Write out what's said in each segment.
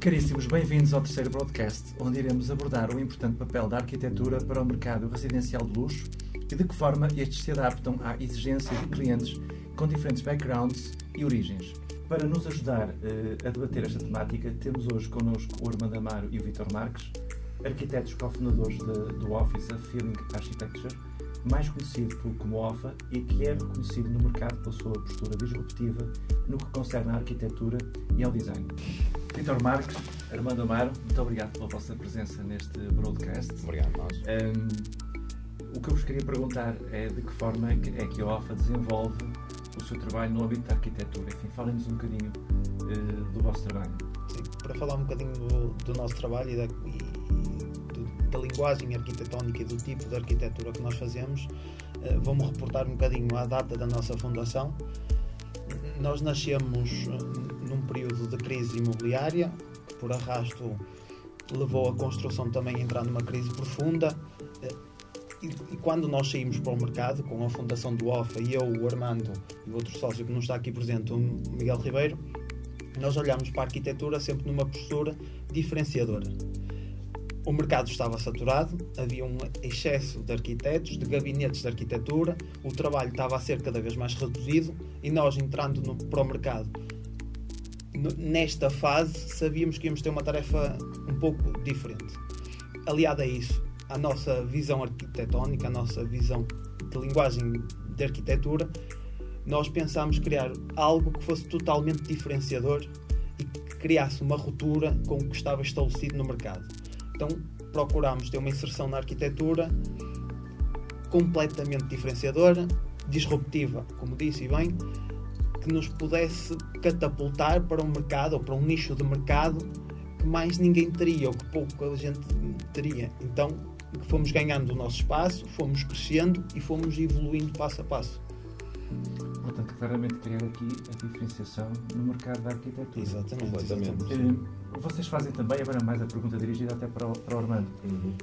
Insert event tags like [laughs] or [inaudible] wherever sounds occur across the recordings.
Caríssimos, bem-vindos ao terceiro broadcast, onde iremos abordar o importante papel da arquitetura para o mercado residencial de luxo e de que forma estes se adaptam à exigência de clientes com diferentes backgrounds e origens. Para nos ajudar uh, a debater esta temática, temos hoje connosco o Armando Amaro e o Vitor Marques, arquitetos cofundadores do Office of Feeling Architecture, mais conhecido como OFA e que é reconhecido no mercado pela sua postura disruptiva no que concerne à arquitetura e ao design. Vitor Marques, Armando Amaro, muito obrigado pela vossa presença neste broadcast. Obrigado, nós. Um, o que eu vos queria perguntar é de que forma é que, é a OFA desenvolve o seu trabalho no âmbito da arquitetura. Enfim, falem-nos um bocadinho uh, do vosso trabalho. Sim, para falar um bocadinho do, do nosso trabalho e da, e da linguagem arquitetónica e do tipo de arquitetura que nós fazemos, eh, vou-me reportar um bocadinho à data da nossa fundação. Nós nascemos período de crise imobiliária, por arrasto levou a construção também a entrar numa crise profunda. Eh, e, quando nós saímos para o mercado, com a fundação do OFA e eu, o Armando e o outro sócio que não está aqui presente, o Miguel Ribeiro, nós olhámos para a arquitetura sempre numa postura diferenciadora o mercado estava saturado, havia um excesso de arquitetos, de gabinetes de arquitetura, o trabalho estava a ser cada vez mais reduzido e nós entrando no, para o mercado nesta fase sabíamos que íamos ter uma tarefa um pouco diferente. Aliado a isso, a nossa visão arquitetónica, a nossa visão de linguagem de arquitetura, nós pensámos criar algo que fosse totalmente diferenciador e que criasse uma ruptura com o que estava estabelecido no mercado. Então procurámos ter uma inserção na arquitetura completamente diferenciadora, disruptiva, como disse bem, que nos pudesse catapultar para um mercado ou para um nicho de mercado que mais ninguém teria ou que pouca gente teria. Então fomos ganhando o nosso espaço, fomos crescendo e fomos evoluindo passo a passo. Portanto, claramente criar aqui a diferenciação no mercado da arquitetura. Exatamente. Exatamente. Eh, vocês fazem também, agora mais a pergunta dirigida até para o, para o Armando. Uhum.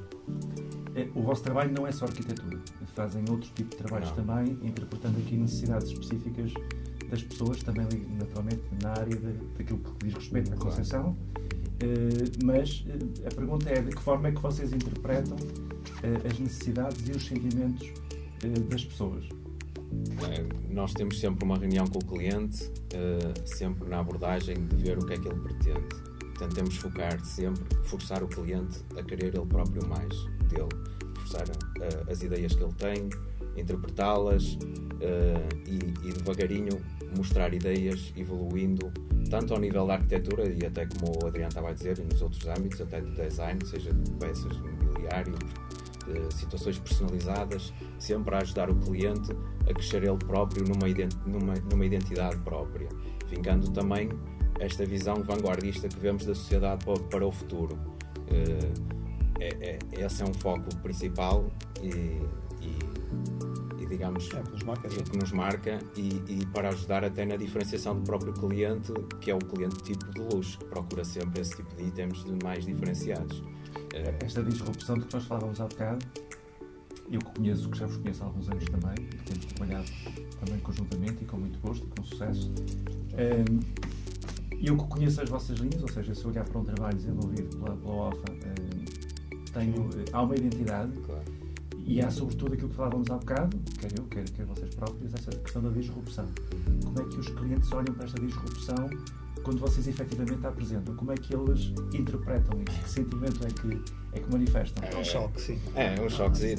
Eh, o vosso trabalho não é só arquitetura. Fazem outro tipo de trabalhos não. também, interpretando aqui necessidades específicas das pessoas, também naturalmente na área de, daquilo que diz respeito à concepção. Uh, mas uh, a pergunta é de que forma é que vocês interpretam uh, as necessidades e os sentimentos das pessoas? Nós temos sempre uma reunião com o cliente, sempre na abordagem de ver o que é que ele pretende. Tentamos focar sempre, forçar o cliente a querer ele próprio mais dele, forçar uh, as ideias que ele tem, interpretá-las uh, e, e, devagarinho mostrar ideias evoluindo tanto ao nível da arquitetura e até como o Adriano estava a dizer, nos outros âmbitos, até do design, seja de peças de mobiliário, situações personalizadas, sempre a ajudar o cliente a crescer ele próprio numa, numa, numa identidade própria, vingando também esta visão vanguardista que vemos da sociedade para, o futuro. Uh, é, é, esse é um foco principal e, e, e digamos é, que nos marca, é que nos marca e, e, para ajudar até na diferenciação do próprio cliente, que é o cliente tipo de luxo, que procura sempre esse tipo de itens de mais diferenciados. É, esta disrupção de que nós falávamos há bocado, eu que conheço, que já vos conheço há alguns anos também, e que temos trabalhado também conjuntamente e com muito gosto e com sucesso, ehm, eu que conheço as vossas linhas, ou seja, se olhar para um trabalho desenvolvido pela, pela OFA, ehm, tenho, há uma identidade claro. E há sobretudo aquilo que falávamos há bocado, quer eu, quer, quer vocês próprios, essa questão da disrupção. Como é que os clientes olham para esta disrupção quando vocês efetivamente a apresentam, como é que eles interpretam isso? Que sentimento é que, é que manifestam? É um choque, sim. É, um choque.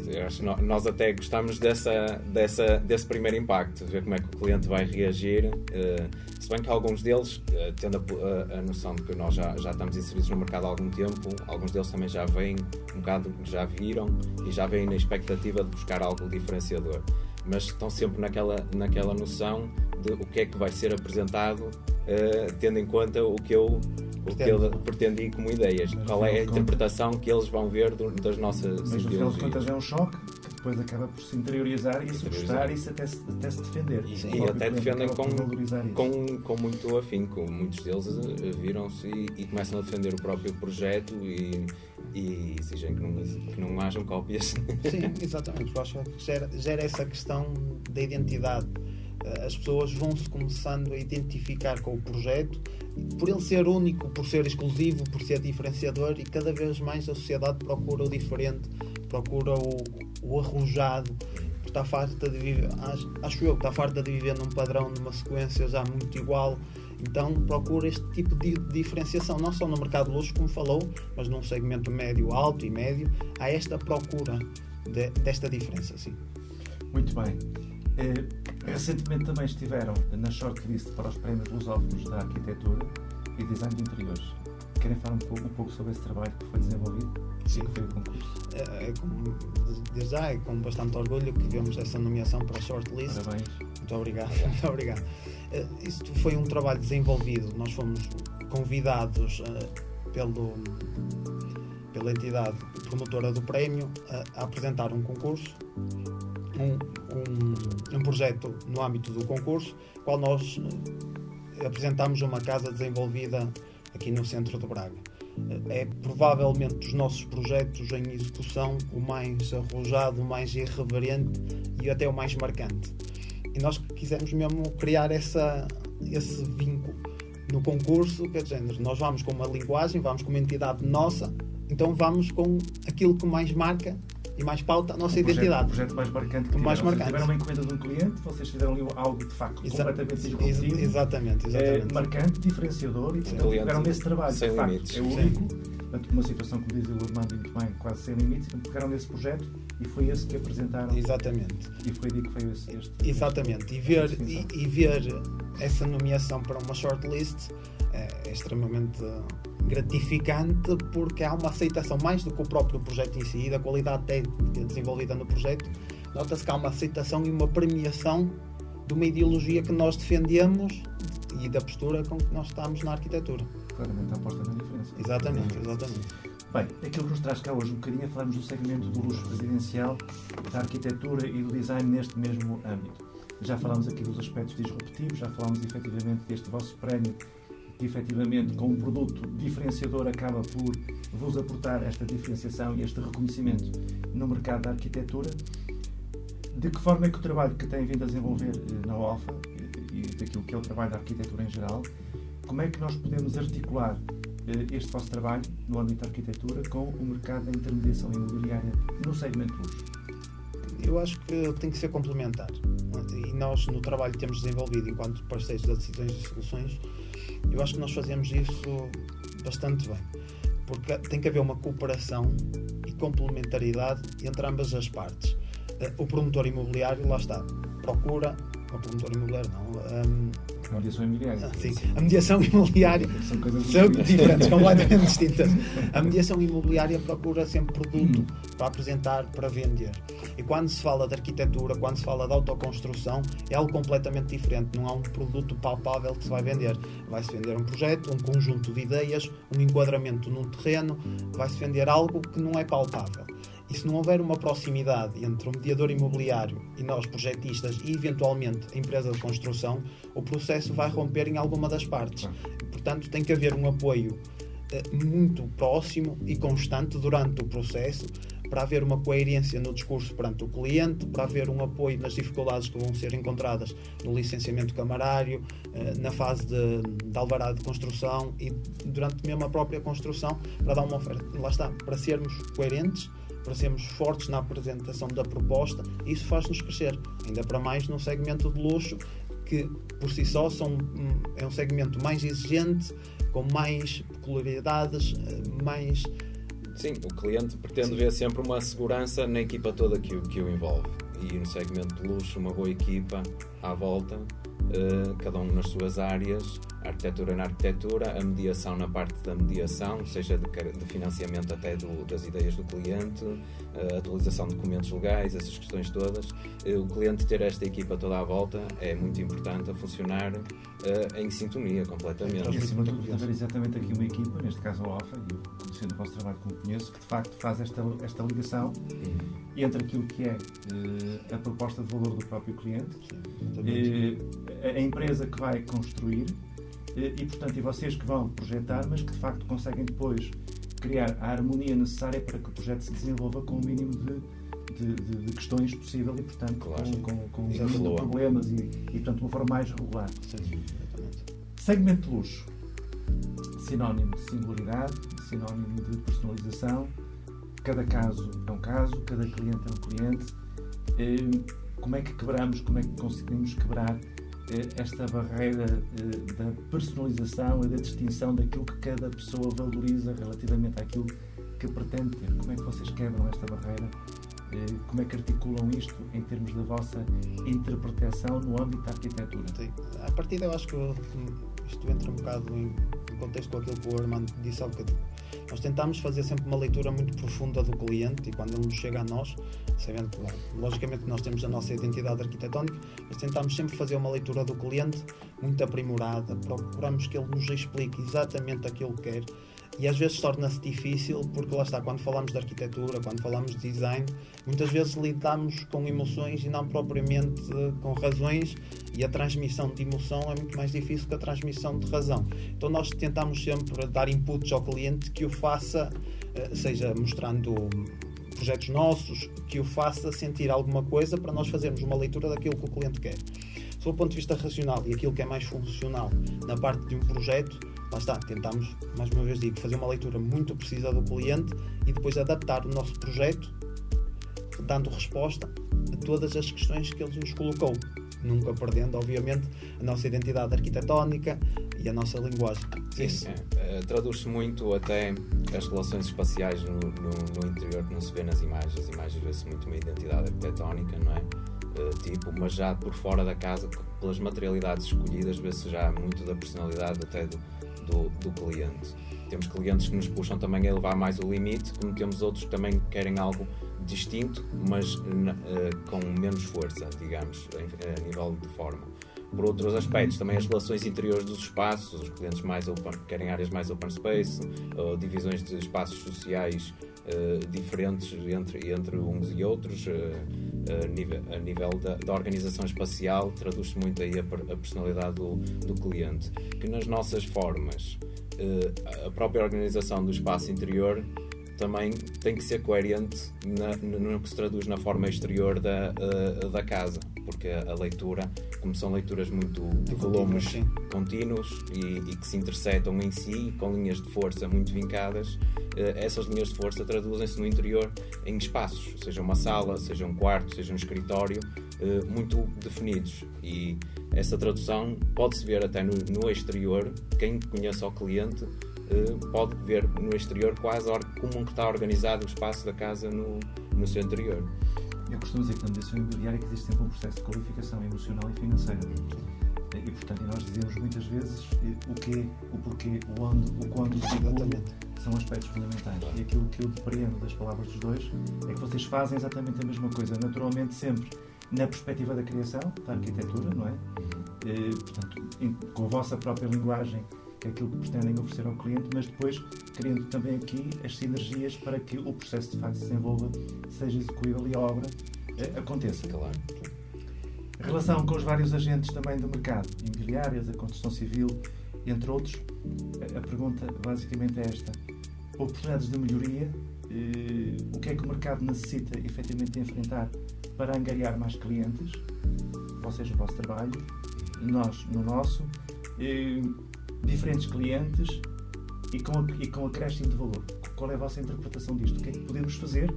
Nós até gostamos dessa, dessa, desse primeiro impacto, ver como é que o cliente vai reagir. Uh, se bem que alguns deles, uh, tendo a, a, a, noção de que nós já, já estamos inseridos no mercado há algum tempo, alguns deles também já vêm um bocado, já viram e já vêm na expectativa de buscar algo diferenciador. Mas estão sempre naquela, naquela noção de o que é que vai ser apresentado uh, tendo em conta o que eu o que eu pretendi como ideias. Mas Qual é a interpretação que eles vão ver do, das nossas Mas no final de contas é um choque que depois acaba por se interiorizar e se gostar e se até, se, até se defender. E, Sim, e até defendem com, com, com muito afinco. Muitos deles eh, viram-se e, e, começam a defender o próprio projeto e, e exigem que não, que não hajam cópias. Sim, [laughs] exatamente. Eu acho que gera, gera essa questão da identidade as pessoas vão se começando a identificar com o projeto por ele ser único, por ser exclusivo, por ser diferenciador e cada vez mais a sociedade procura o diferente, procura o, o arrojado, está farta de viver, acho, acho eu está farta de viver num padrão, numa sequência já muito igual. Então procura este tipo de diferenciação, não só no mercado luxo, como falou, mas num segmento médio, alto e médio, há esta procura de, desta diferença. Sim. Muito bem. Eh, recentemente também estiveram na shortlist para os prémios lusófonos da arquitetura e design de interiores. Querem falar um pouco, um pouco sobre esse trabalho que foi desenvolvido? Sim. Que foi o concurso? É, é com, desde já é com bastante orgulho que vemos essa nomeação para a shortlist. Parabéns. Muito obrigado. [laughs] Muito obrigado. Uh, isto foi um trabalho desenvolvido. Nós fomos convidados uh, pelo, pela entidade promotora do prémio a, a apresentar um concurso um, um, um, projeto no âmbito do concurso, qual nós uh, apresentámos uma casa desenvolvida aqui no centro de Braga. Uh, é provavelmente dos nossos projetos em execução o mais arrojado, o mais irreverente e até o mais marcante. E nós quisemos mesmo criar essa, esse vínculo no concurso, quer dizer, nós vamos com uma linguagem, vamos com uma entidade nossa, então vamos com aquilo que mais marca e mais pauta a nossa um identidade. Projeto, um projeto mais marcante que mais marcante. tiveram uma encomenda de um cliente, vocês fizeram ali algo de facto Exa completamente disruptivo. Exatamente, exatamente. É, marcante, diferenciador e portanto tiveram nesse trabalho sem de limites. facto, é único. Portanto, uma situação, como diz o Armando muito bem, quase sem limites, então pegaram nesse projeto e foi esse que apresentaram. Exatamente. E foi daí que foi esse, este. Exatamente. E ver, e, e ver essa nomeação para uma shortlist é, é extremamente gratificante porque há uma aceitação mais do que o próprio projeto em si, da qualidade técnica desenvolvida no projeto. Nota-se que há uma aceitação e uma premiação de uma ideologia que nós defendemos e da postura com que nós estamos na arquitetura. Claramente a aposta na diferença. Exatamente, exatamente. Bem, aquilo que nos traz cá hoje um bocadinho é falarmos do segmento do luxo residencial, da arquitetura e do design neste mesmo âmbito. Já falámos aqui dos aspectos disruptivos, já falámos efetivamente deste vosso prémio efetivamente com um produto diferenciador acaba por vos aportar esta diferenciação e este reconhecimento no mercado da arquitetura. De que forma é que o trabalho que tem vindo a desenvolver na OFA e daquilo que é o trabalho da arquitetura em geral, como é que nós podemos articular este vosso trabalho no âmbito da arquitetura com o mercado da intermediação imobiliária no segmento luxo? Eu acho que tem que ser complementar. E nós, no trabalho que temos desenvolvido enquanto parceiros das decisões e soluções, eu acho que nós fazemos isso bastante bem. Porque tem que haver uma cooperação e complementaridade entre ambas as partes. O promotor imobiliário, lá está, procura. O promotor imobiliário não. Um, a mediação imobiliária. Sim, a mediação imobiliária são coisas são diferentes, [laughs] completamente distintas. A mediação imobiliária procura sempre produto para apresentar, para vender. E quando se fala de arquitetura, quando se fala de autoconstrução, é algo completamente diferente. Não há um produto palpável que se vai vender. Vai-se vender um projeto, um conjunto de ideias, um enquadramento num terreno, vai-se vender algo que não é palpável. E se não houver uma proximidade entre o mediador imobiliário e nós, projetistas, e eventualmente a empresa de construção, o processo vai romper em alguma das partes. Portanto, tem que haver um apoio eh, muito próximo e constante durante o processo para haver uma coerência no discurso perante o cliente, para haver um apoio nas dificuldades que vão ser encontradas no licenciamento camarário, eh, na fase de, de alvará de construção e durante mesmo a própria construção, para dar uma oferta. Lá está, para sermos coerentes para sermos fortes na apresentação da proposta, isso faz-nos crescer, ainda para mais num segmento de luxo que por si só são, é um segmento mais exigente, com mais peculiaridades, mais. Sim, o cliente pretende Sim. ver sempre uma segurança na equipa toda que o, que o envolve. E no segmento de luxo, uma boa equipa à volta, uh, cada um nas suas áreas, arquitetura na arquitetura, a mediação na parte da mediação, seja de, de financiamento até do, das ideias do cliente, a atualização de documentos legais, essas questões todas. Uh, o cliente ter esta equipa toda à volta é muito importante a funcionar uh, em sintonia completamente. E acima de tudo, haver exatamente aqui uma equipa, neste caso a OFA, e eu conhecendo o vosso trabalho como conheço, que de facto faz esta, esta ligação uhum. entre aquilo que é a proposta de valor do próprio cliente. Sim, a empresa que vai construir e, portanto, e vocês que vão projetar, mas que de facto conseguem depois criar a harmonia necessária para que o projeto se desenvolva com o mínimo de de, de, de questões possível e, portanto, Claro. com, com, com flua. problemas e, e, portanto, de uma forma mais regular. Sim. Segmento de luxo. Sinónimo de singularidade, sinónimo de personalização. Cada caso é um caso, cada cliente é um cliente. Eh, Como é que quebramos, como é que conseguimos quebrar esta barreira eh, da personalização e da distinção daquilo que cada pessoa valoriza relativamente àquilo que pretende ter? Como é que vocês quebram esta barreira? Eh, Como é que articulam isto em termos da vossa interpretação no âmbito da arquitetura? Sim. A partir eu acho que isto entra um bocado em, contexto com aquilo que o Armando disse há bocadinho. Nós tentamos fazer sempre uma leitura muito profunda do cliente e quando ele nos chega a nós, sabendo que, logicamente nós temos a nossa identidade arquitetónica, mas tentamos sempre fazer uma leitura do cliente muito aprimorada, procuramos que ele nos explique exatamente aquilo que quer e às vezes torna-se difícil porque lá está, quando falamos de arquitetura, quando falamos de design, muitas vezes lidamos com emoções e não propriamente eh, com razões e a transmissão de emoção é muito mais difícil que a transmissão de razão. Então nós tentamos sempre dar inputs ao cliente que o faça, eh, seja mostrando projetos nossos, que o faça sentir alguma coisa para nós fazermos uma leitura daquilo que o cliente quer. Sob o ponto de vista racional e aquilo que é mais funcional na parte de um projeto, lá está, tentamos, mais uma vez digo, fazer uma leitura muito precisa do cliente e depois adaptar o nosso projeto dando resposta a todas as questões que ele nos colocou. Nunca perdendo, obviamente, a nossa identidade arquitetónica e a nossa linguagem. Isso. É, eh, Traduz-se muito até as relações espaciais no, no- no interior que não se vê nas imagens. As imagens vê-se muito uma identidade arquitetónica, não é? Eh, tipo, mas já por fora da casa, pelas materialidades escolhidas, vê-se já muito da personalidade até do, do, do cliente. Temos clientes que nos puxam também a elevar mais o limite, como temos outros que também querem algo distinto, mas eh, com menos força, digamos, em- a nível de forma. Por outros aspectos, também as relações interiores dos espaços, os clientes mais open, querem áreas mais open space, divisões de espaços sociais eh, diferentes entre, entre uns e outros, eh, a nível, a nível da, da organização espacial, traduz-se muito aí a, a personalidade do, do cliente, que nas nossas formas, eh, a própria organização do espaço interior também tem que ser coerente na, no, que se traduz na forma exterior da, eh, da casa, porque a, leitura, como são leituras muito de volumes sim. contínuos e, e que se interceptam em si, com linhas de força muito vincadas, eh, essas linhas de força traduzem-se no interior em espaços, seja uma sala, seja um quarto, seja um escritório, eh, muito definidos. E essa tradução pode-se ver até no, no exterior, quem conhece ao cliente pode ver no exterior quase como está organizado o espaço da casa no, no seu interior. Eu costumo dizer que na mediação imobiliária que existe sempre um processo de qualificação emocional e financeira. E, portanto, nós dizemos muitas vezes eh, o quê, o porquê, o onde, o quando, o como Exatamente. são aspectos fundamentais. E aquilo que eu depreendo das palavras dos dois é que vocês fazem exatamente a mesma coisa, naturalmente sempre na perspectiva da criação, da arquitetura, não é? Eh, portanto, em- com a vossa própria linguagem, que é aquilo que pretendem oferecer ao cliente, mas depois criando também aqui as sinergias para que o processo de facto se desenvolva, seja execuível e a obra eh, aconteça. Claro. A relação com os vários agentes também do mercado, imobiliárias, a construção civil, entre outros, a- a pergunta basicamente é esta. Oportunidades de melhoria, eh, o que é que o mercado necessita efetivamente enfrentar para angariar mais clientes, vocês no vosso trabalho, nós no nosso, eh, diferentes clientes e com, e com acréscimo de valor. Qual é a vossa interpretação disto? O que é que podemos fazer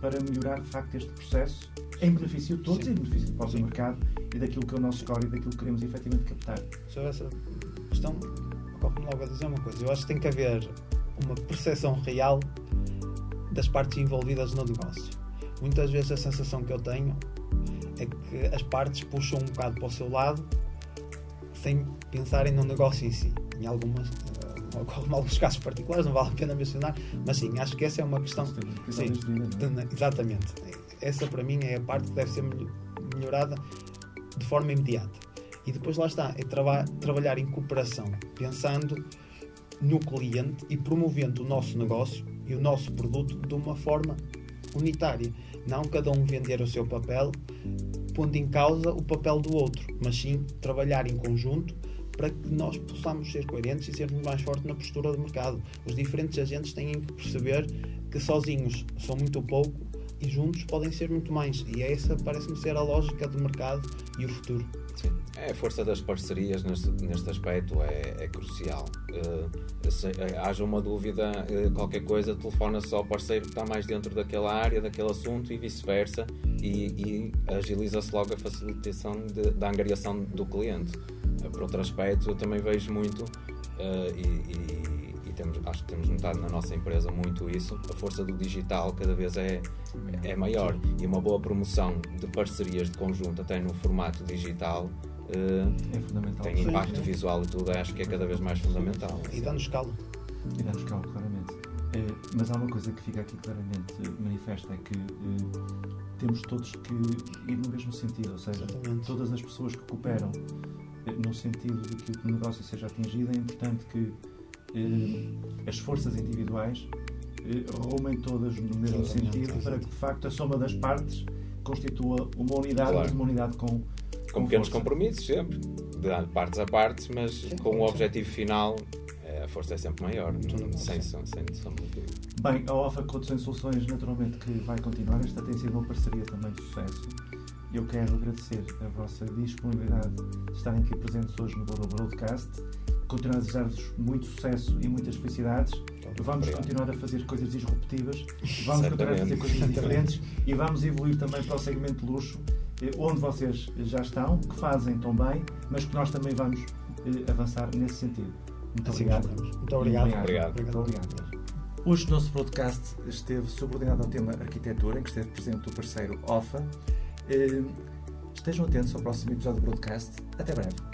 para melhorar de facto este processo em benefício de todos Sim. em benefício do próprio mercado e daquilo que é o nosso score e daquilo que queremos efetivamente captar? Sobre essa questão, ocorre-me logo a dizer uma coisa. Eu acho que tem que haver uma percepção real das partes envolvidas no negócio. Muitas vezes a sensação que eu tenho é que as partes puxam um bocado para o seu lado sem pensarem no negócio em si. Em algumas, eh, [laughs] ocorre-me alguns casos particulares, não vale a pena mencionar, mas sim, acho que essa é uma questão Sim, é? exatamente. Essa para mim é a parte que deve ser melho- melhorada de forma imediata. E depois lá está, é traba- trabalhar em cooperação, pensando no cliente e promovendo o nosso negócio e o nosso produto de uma forma unitária. Não cada um vender o seu papel, pondo em causa o papel do outro, mas sim trabalhar em conjunto para que nós possamos ser coerentes e sermos mais fortes na postura do mercado. Os diferentes agentes têm que perceber que sozinhos são muito pouco, e juntos podem ser muito mais. E essa parece-me ser a lógica do mercado e o futuro. Sim. É, a força das parcerias neste, neste aspecto é, é crucial. Uh, se uh, haja uma dúvida, uh, qualquer coisa, telefona só ao parceiro que está mais dentro daquela área, daquele assunto e vice-versa, e, e agiliza-se logo a facilitação de, da angariação do cliente. por outro aspecto, eu também vejo muito, e, e, e temos, acho que temos notado na nossa empresa muito isso, a força do digital cada vez é, é maior. E uma boa promoção de parcerias de conjunto, até no formato digital, é fundamental. tem impacto sim, sim. visual e tudo, acho que é cada vez mais fundamental. E dá-nos escala. E dá-nos escala, claramente. É, mas há uma coisa que fica aqui claramente manifesta, é que é, temos todos que ir no mesmo sentido, ou seja, Exatamente. todas as pessoas que cooperam é, no sentido de que o negócio seja atingido, é importante que as forças individuais rumem todas no mesmo Exatamente. sentido para que de facto a soma das partes constitua uma unidade, claro. uma unidade com com pequenos compromissos sempre, de partes a partes, mas Sim, com o objetivo final a força é sempre maior, sem, sem, sem dúvida. Bem, a OFA Condução e Soluções, naturalmente, que vai continuar. Esta tem sido uma parceria também de sucesso. Eu quero agradecer a vossa disponibilidade de estarem aqui presentes hoje no Boro Broadcast. Continuar a desejar-vos muito sucesso e muitas felicidades. Vamos Obrigado. continuar a fazer coisas disruptivas, vamos continuar a fazer coisas diferentes [laughs] e vamos evoluir também para o segmento de luxo eh, onde vocês já estão, que fazem tão bem, mas que nós também vamos eh, avançar nesse sentido. Muito assim obrigado. Muito obrigado. Muito obrigado. Muito obrigado. Hoje o nosso podcast esteve subordinado ao tema arquitetura, em que esteve presente o parceiro OFA. Eh, estejam atentos ao próximo episódio do broadcast. Até breve.